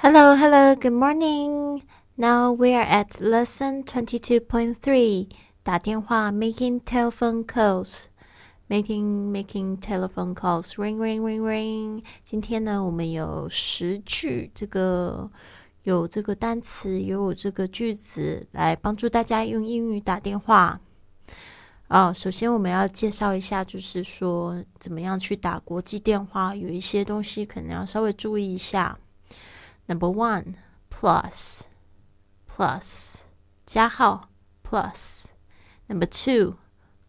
Hello, hello, good morning. Now we are at lesson 22.3. 打电话 making telephone calls. Making making telephone calls. Ring ring ring ring. 今天呢，我们有十句这个有这个单词，有这个句子来帮助大家用英语打电话。啊，首先我们要介绍一下，就是说怎么样去打国际电话，有一些东西可能要稍微注意一下。Number one, plus, plus 加号 plus. Number two,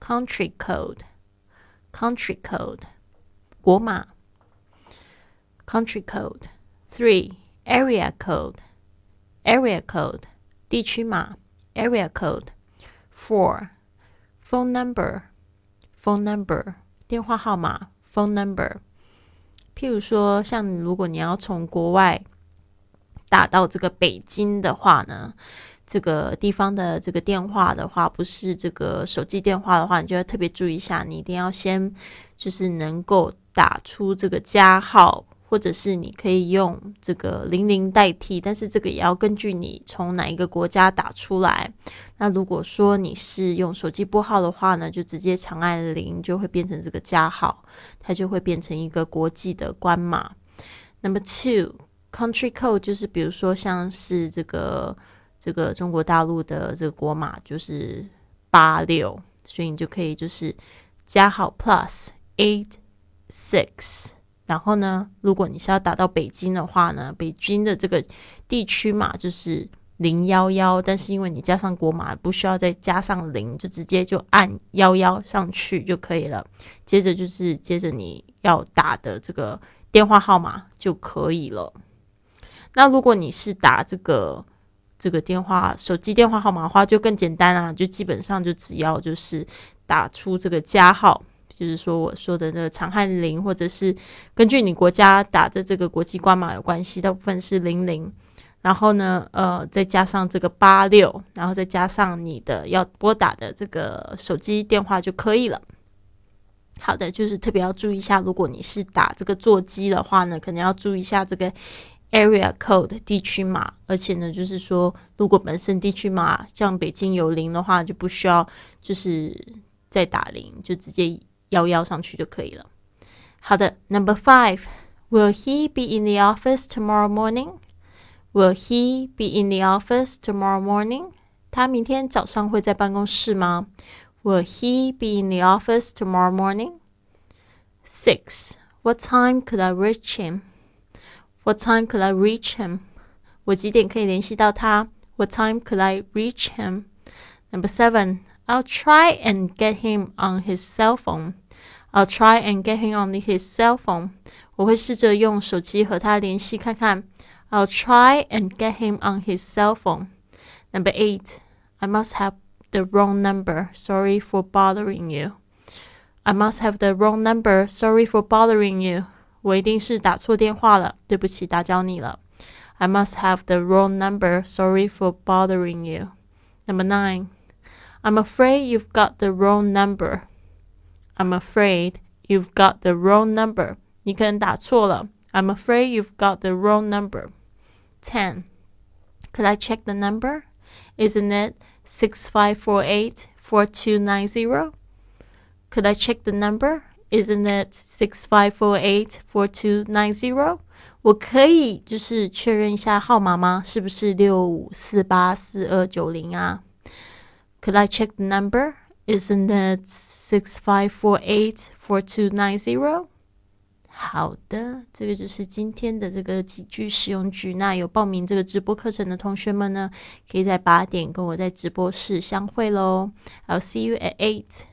country code, country code 国码 country code. Three, area code, area code 地区码 area code. Four phone number, phone number 电话号码 phone number。譬如说，像如果你要从国外 打到这个北京的话呢，这个地方的这个电话的话，不是这个手机电话的话，你就要特别注意一下，你一定要先就是能够打出这个加号。或者是你可以用这个零零代替，但是这个也要根据你从哪一个国家打出来。那如果说你是用手机拨号的话呢，就直接长按零，就会变成这个加号，它就会变成一个国际的关码。Number two country code 就是比如说像是这个这个中国大陆的这个国码就是八六，所以你就可以就是加号 plus eight six。然后呢，如果你是要打到北京的话呢，北京的这个地区码就是零幺幺，但是因为你加上国码，不需要再加上零，就直接就按幺幺上去就可以了。接着就是接着你要打的这个电话号码就可以了。那如果你是打这个这个电话手机电话号码的话，就更简单啊，就基本上就只要就是打出这个加号。就是说，我说的那长汉零，或者是根据你国家打的这个国际关码有关系，大部分是零零，然后呢，呃，再加上这个八六，然后再加上你的要拨打的这个手机电话就可以了。好的，就是特别要注意一下，如果你是打这个座机的话呢，可能要注意一下这个 area code 地区码，而且呢，就是说，如果本身地区码像北京有零的话，就不需要就是再打零，就直接。幺幺上去就可以了。好的，Number five, Will he be in the office tomorrow morning? Will he be in the office tomorrow morning? 他明天早上会在办公室吗？Will he be in the office tomorrow morning? Six. What time could I reach him? What time could I reach him? 我几点可以联系到他？What time could I reach him? Number seven. I'll try and get him on his cell phone. I'll try and get him on his cell phone. 我会试着用手机和他联系看看。I'll try and get him on his cell phone. Number eight. I must have the wrong number. Sorry for bothering you. I must have the wrong number. Sorry for bothering you. 我一定是打错电话了，对不起，打搅你了。I must have the wrong number. Sorry for bothering you. Number nine. I'm afraid you've got the wrong number. I'm afraid you've got the wrong number. 你可能打错了。I'm afraid you've got the wrong number. 10. Could I check the number? Isn't it 6548 4290? Could I check the number? Isn't it 6548 4290? 我可以就是确认一下号码吗？是不是六五四八四二九零啊？could I check the number? Isn't it six five four eight four two nine zero? 好的，这个就是今天的这个几句实用句。那有报名这个直播课程的同学们呢，可以在八点跟我在直播室相会喽。I'll see you at eight.